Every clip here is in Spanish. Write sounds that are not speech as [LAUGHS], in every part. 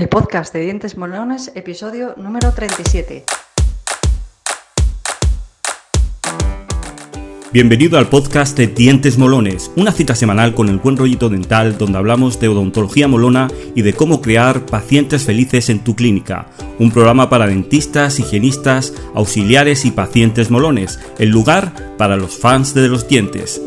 El podcast de Dientes Molones, episodio número 37. Bienvenido al podcast de Dientes Molones, una cita semanal con el buen rollito dental donde hablamos de odontología molona y de cómo crear pacientes felices en tu clínica. Un programa para dentistas, higienistas, auxiliares y pacientes molones, el lugar para los fans de los dientes.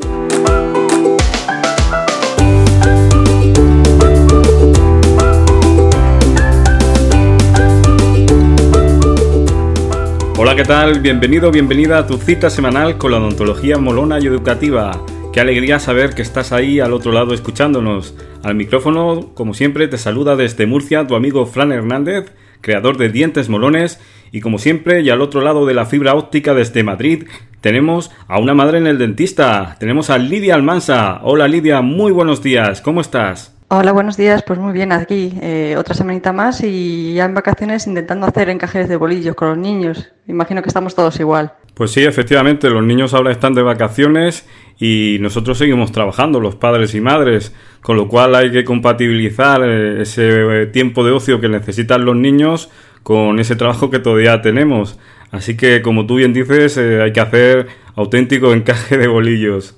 Hola, ¿qué tal? Bienvenido, bienvenida a tu cita semanal con la odontología molona y educativa. Qué alegría saber que estás ahí al otro lado escuchándonos. Al micrófono, como siempre, te saluda desde Murcia tu amigo Fran Hernández, creador de Dientes Molones, y como siempre, y al otro lado de la fibra óptica desde Madrid, tenemos a una madre en el dentista. Tenemos a Lidia Almansa. Hola Lidia, muy buenos días, ¿cómo estás? Hola, buenos días. Pues muy bien, aquí eh, otra semanita más y ya en vacaciones intentando hacer encajes de bolillos con los niños. Imagino que estamos todos igual. Pues sí, efectivamente, los niños ahora están de vacaciones y nosotros seguimos trabajando, los padres y madres, con lo cual hay que compatibilizar eh, ese eh, tiempo de ocio que necesitan los niños con ese trabajo que todavía tenemos. Así que, como tú bien dices, hay que hacer auténtico encaje de bolillos.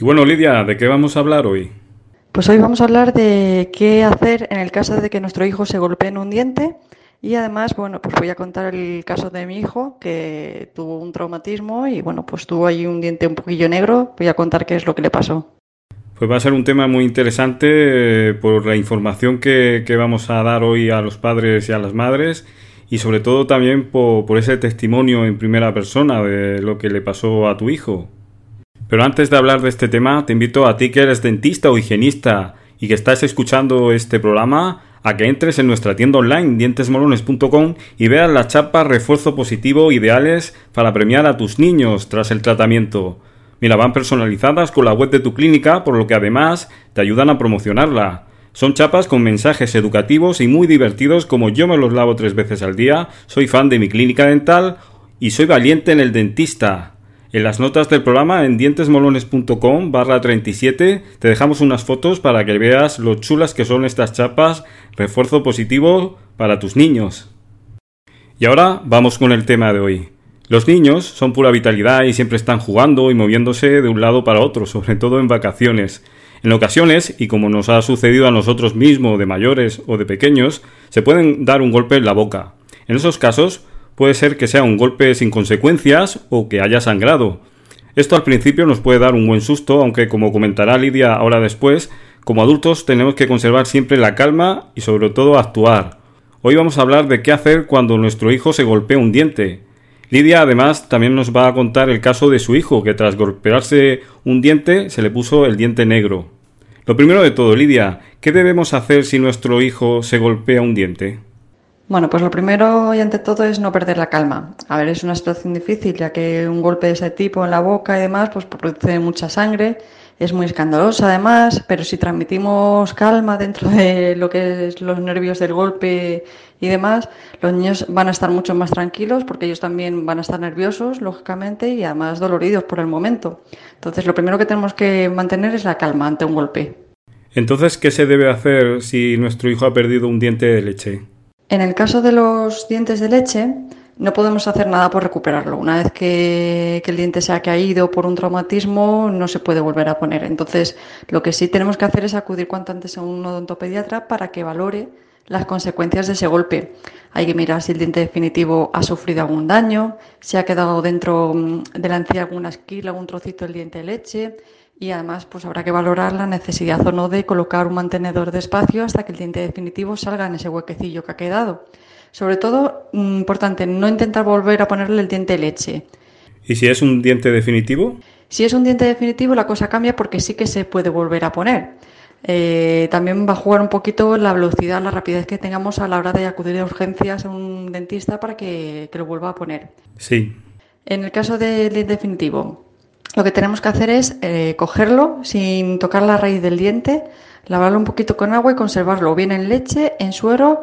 Y bueno, Lidia, ¿de qué vamos a hablar hoy? Pues hoy vamos a hablar de qué hacer en el caso de que nuestro hijo se golpee en un diente y además, bueno, pues voy a contar el caso de mi hijo que tuvo un traumatismo y bueno, pues tuvo ahí un diente un poquillo negro. Voy a contar qué es lo que le pasó. Pues va a ser un tema muy interesante eh, por la información que, vamos a dar hoy a los padres y a las madres y sobre todo también por ese testimonio en primera persona de lo que le pasó a tu hijo. Pero antes de hablar de este tema, te invito a ti que eres dentista o higienista y que estás escuchando este programa a que entres en nuestra tienda online dientesmolones.com y veas las chapas refuerzo positivo ideales para premiar a tus niños tras el tratamiento. Mira, van personalizadas con la web de tu clínica, por lo que además te ayudan a promocionarla. Son chapas con mensajes educativos y muy divertidos como yo me los lavo tres veces al día, soy fan de mi clínica dental y soy valiente en el dentista. En las notas del programa en dientesmolones.com barra 37 te dejamos unas fotos para que veas lo chulas que son estas chapas refuerzo positivo para tus niños. Y ahora vamos con el tema de hoy. Los niños son pura vitalidad y siempre están jugando y moviéndose de un lado para otro, sobre todo en vacaciones. En ocasiones, y como nos ha sucedido a nosotros mismos de mayores o de pequeños, se pueden dar un golpe en la boca. En esos casos, puede ser que sea un golpe sin consecuencias o que haya sangrado. Esto al principio nos puede dar un buen susto, aunque como comentará Lidia ahora después, como adultos tenemos que conservar siempre la calma y sobre todo actuar. Hoy vamos a hablar de qué hacer cuando nuestro hijo se golpea un diente. Lidia además también nos va a contar el caso de su hijo, que tras golpearse un diente se le puso el diente negro. Lo primero de todo, Lidia, ¿qué debemos hacer si nuestro hijo se golpea un diente? Bueno, pues lo primero y ante todo es no perder la calma. A ver, es una situación difícil, ya que un golpe de ese tipo en la boca y demás, pues produce mucha sangre, es muy escandalosa además, pero si transmitimos calma dentro de lo que es los nervios del golpe y demás, los niños van a estar mucho más tranquilos porque ellos también van a estar nerviosos, lógicamente, y además doloridos por el momento. Entonces, lo primero que tenemos que mantener es la calma ante un golpe. Entonces, ¿qué se debe hacer si nuestro hijo ha perdido un diente de leche? En el caso de los dientes de leche, no podemos hacer nada por recuperarlo. Una vez que, el diente se ha caído por un traumatismo, no se puede volver a poner. Entonces, lo que sí tenemos que hacer es acudir cuanto antes a un odontopediatra para que valore las consecuencias de ese golpe. Hay que mirar si el diente definitivo ha sufrido algún daño, si ha quedado dentro mm, de la encía alguna esquila, algún trocito del diente de leche, y además pues habrá que valorar la necesidad o no de colocar un mantenedor de espacio hasta que el diente definitivo salga en ese huequecillo que ha quedado. Sobre todo, mm, importante, no intentar volver a ponerle el diente de leche. ¿Y si es un diente definitivo? Si es un diente definitivo la cosa cambia porque sí que se puede volver a poner. Eh, también va a jugar un poquito la velocidad, la rapidez que tengamos a la hora de acudir a urgencias a un dentista para que, que lo vuelva a poner. Sí. En el caso del diente definitivo, lo que tenemos que hacer es eh, cogerlo sin tocar la raíz del diente, lavarlo un poquito con agua y conservarlo bien en leche, en suero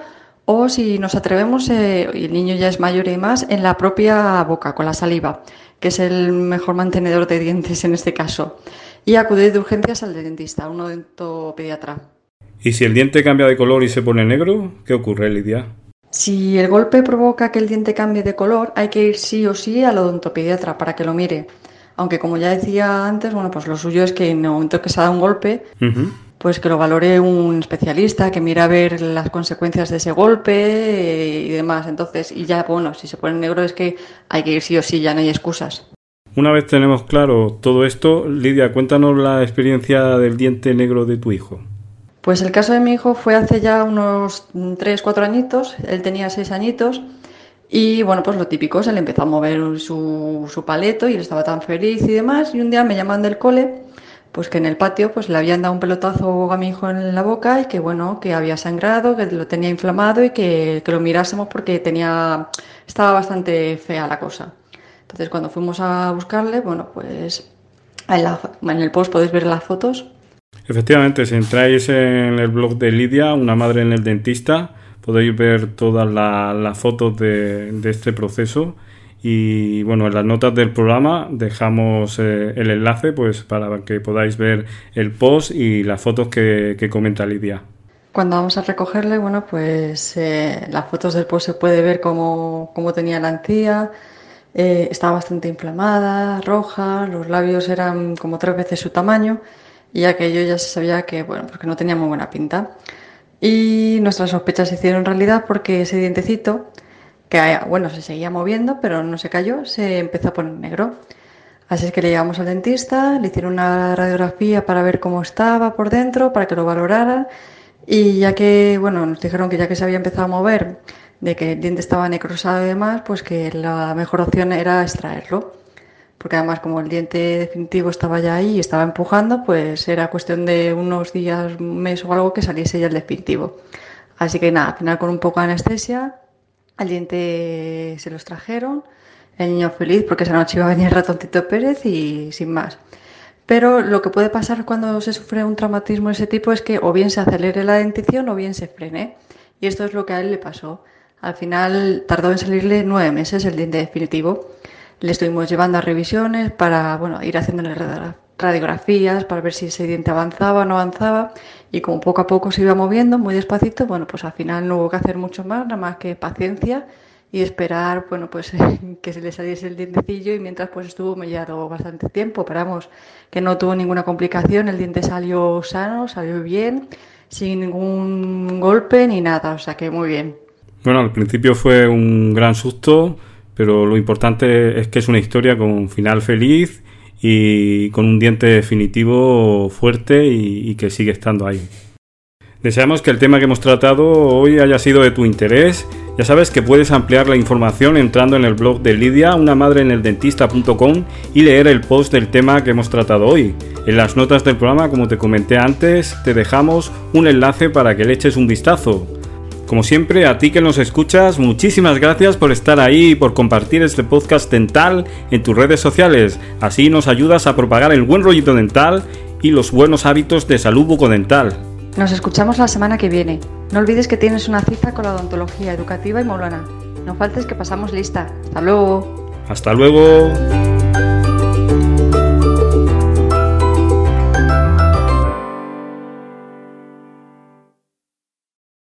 o si nos atrevemos, eh, y el niño ya es mayor y más, en la propia boca, con la saliva, que es el mejor mantenedor de dientes en este caso. Y acudir de urgencias al dentista, a un odontopediatra. ¿Y si el diente cambia de color y se pone negro, qué ocurre, Lidia? Si el golpe provoca que el diente cambie de color, hay que ir sí o sí al odontopediatra para que lo mire. Aunque como ya decía antes, bueno, pues lo suyo es que en el momento que se da un golpe, pues que lo valore un especialista, que mira a ver las consecuencias de ese golpe eh, y demás. Entonces, y ya, bueno, si se pone negro es que hay que ir sí o sí, ya no hay excusas. Una vez tenemos claro todo esto, Lidia, cuéntanos la experiencia del diente negro de tu hijo. Pues el caso de mi hijo fue hace ya unos 3, 4 añitos, él tenía 6 añitos y bueno, pues lo típico, se le empezó a mover su, su paleto y él estaba tan feliz y demás y un día me llaman del cole pues que en el patio pues le habían dado un pelotazo a mi hijo en la boca y que bueno, que había sangrado, que lo tenía inflamado y que, que lo mirásemos porque tenía estaba bastante fea la cosa. Entonces cuando fuimos a buscarle, bueno, pues en, en el post podéis ver las fotos Efectivamente, si entráis en el blog de Lidia, una madre en el dentista, podéis ver todas las fotos de, este proceso. Y bueno, en las notas del programa dejamos eh, el enlace pues para que podáis ver el post y las fotos que, comenta Lidia. Cuando vamos a recogerle, bueno, pues eh, las fotos del post se puede ver cómo, tenía la encía, eh, estaba bastante inflamada, roja, los labios eran como tres veces su tamaño y aquello ya se sabía que, bueno, porque no tenía muy buena pinta. Y nuestras sospechas se hicieron realidad porque ese dientecito, que bueno, se seguía moviendo, pero no se cayó, se empezó a poner negro. Así es que le llevamos al dentista, le hicieron una radiografía para ver cómo estaba por dentro, para que lo valorara. Y ya que, bueno, nos dijeron que ya que se había empezado a mover, de que el diente estaba necrosado y demás, pues que la mejor opción era extraerlo porque además como el diente definitivo estaba ya ahí y estaba empujando, pues era cuestión de unos días, un mes o algo que saliese ya el definitivo. Así que nada, al final con un poco de anestesia, el diente se los trajeron, el niño feliz porque esa noche iba a venir el ratoncito Pérez y sin más. Pero lo que puede pasar cuando se sufre un traumatismo de ese tipo es que o bien se acelere la dentición o bien se frene. Y esto es lo que a él le pasó. Al final tardó en salirle nueve meses el diente definitivo. Le estuvimos llevando a revisiones para bueno, ir haciéndole radiografías para ver si ese diente avanzaba o no avanzaba. Y como poco a poco se iba moviendo muy despacito, bueno, pues al final no hubo que hacer mucho más, nada más que paciencia y esperar, bueno, pues [LAUGHS] que se le saliese el dientecillo. Y mientras pues estuvo mellado bastante tiempo, esperamos que no tuvo ninguna complicación, el diente salió sano, salió bien, sin ningún golpe ni nada, o sea que muy bien. Bueno, al principio fue un gran susto, pero lo importante es que es una historia con un final feliz y con un diente definitivo fuerte y, que sigue estando ahí. Deseamos que el tema que hemos tratado hoy haya sido de tu interés. Ya sabes que puedes ampliar la información entrando en el blog de Lidia, una madre en el dentista.com y leer el post del tema que hemos tratado hoy. En las notas del programa, como te comenté antes, te dejamos un enlace para que le eches un vistazo. Como siempre, a ti que nos escuchas, muchísimas gracias por estar ahí y por compartir este podcast dental en tus redes sociales. Así nos ayudas a propagar el buen rollito dental y los buenos hábitos de salud bucodental. Nos escuchamos la semana que viene. No olvides que tienes una cita con la odontología educativa y molona. No faltes que pasamos lista. Hasta luego. Hasta luego.